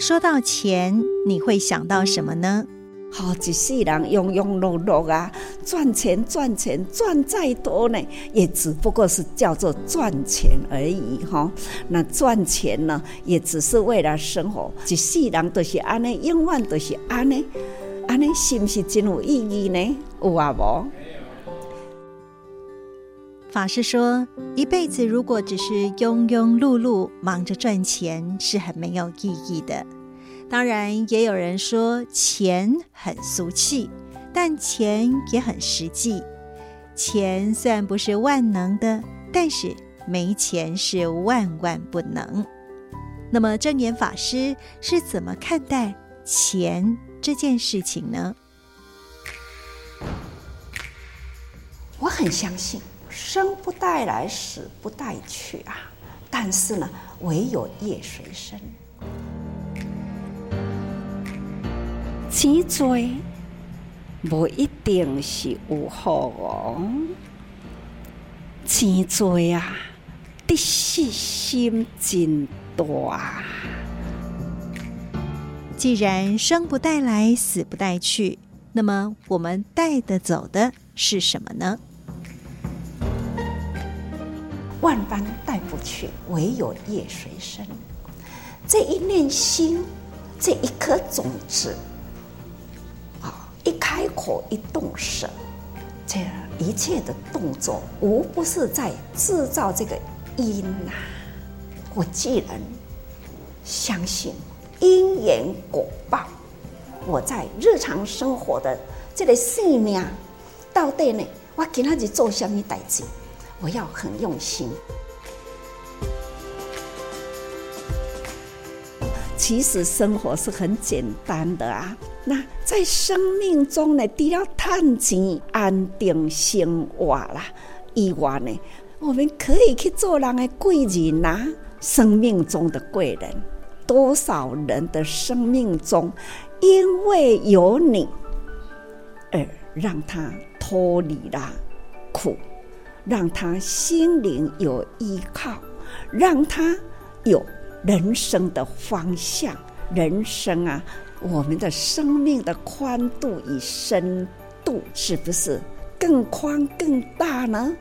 说到钱，你会想到什么呢？好，一世人庸庸碌碌啊，赚钱赚钱赚再多呢，也只不过是叫做赚钱而已哈。那赚钱呢，也只是为了生活。一世人都是安尼，永远都是安尼，安尼是不是真有意义呢？有啊无？法师说，一辈子如果只是庸庸碌碌忙着赚钱，是很没有意义的。当然，也有人说钱很俗气，但钱也很实际。钱虽然不是万能的，但是没钱是万万不能。那么，证严法师是怎么看待钱这件事情呢？我很相信。生不带来，死不带去啊！但是呢，唯有业随身。钱多不一定是有好哦，钱多啊，得失心真大。既然生不带来，死不带去，那么我们带得走的是什么呢？万般带不去，唯有业随身。这一念心，这一颗种子，啊，一开口一动手，这一切的动作，无不是在制造这个因呐、我既然相信因缘果报，我在日常生活的这个生命，到底呢，我给他去做什么代志？我要很用心。其实生活是很简单的啊。那在生命中呢，除了赚钱、安定生活啦以外呢，我们可以去做人的贵人呐、啊。生命中的贵人，多少人的生命中，因为有你而让他脱离了苦。让他心灵有依靠，让他有人生的方向。人生啊，我们的生命的宽度与深度，是不是更宽更大呢？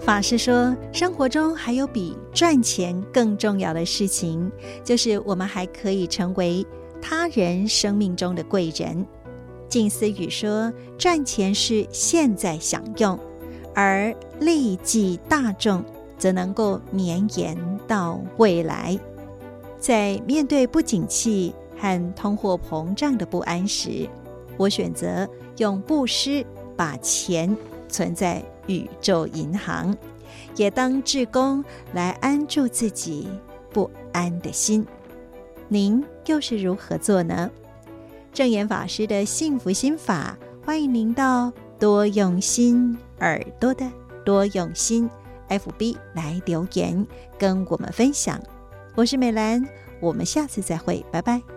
法师说，生活中还有比赚钱更重要的事情，就是我们还可以成为他人生命中的贵人。静思语说：“赚钱是现在享用，而利济大众，则能够绵延到未来。在面对不景气和通货膨胀的不安时，我选择用布施把钱存在宇宙银行，也当志工来安住自己不安的心。您又是如何做呢？”证严法师的幸福心法，欢迎您到多用心耳朵的多用心 FB 来留言跟我们分享。我是美兰，我们下次再会，拜拜。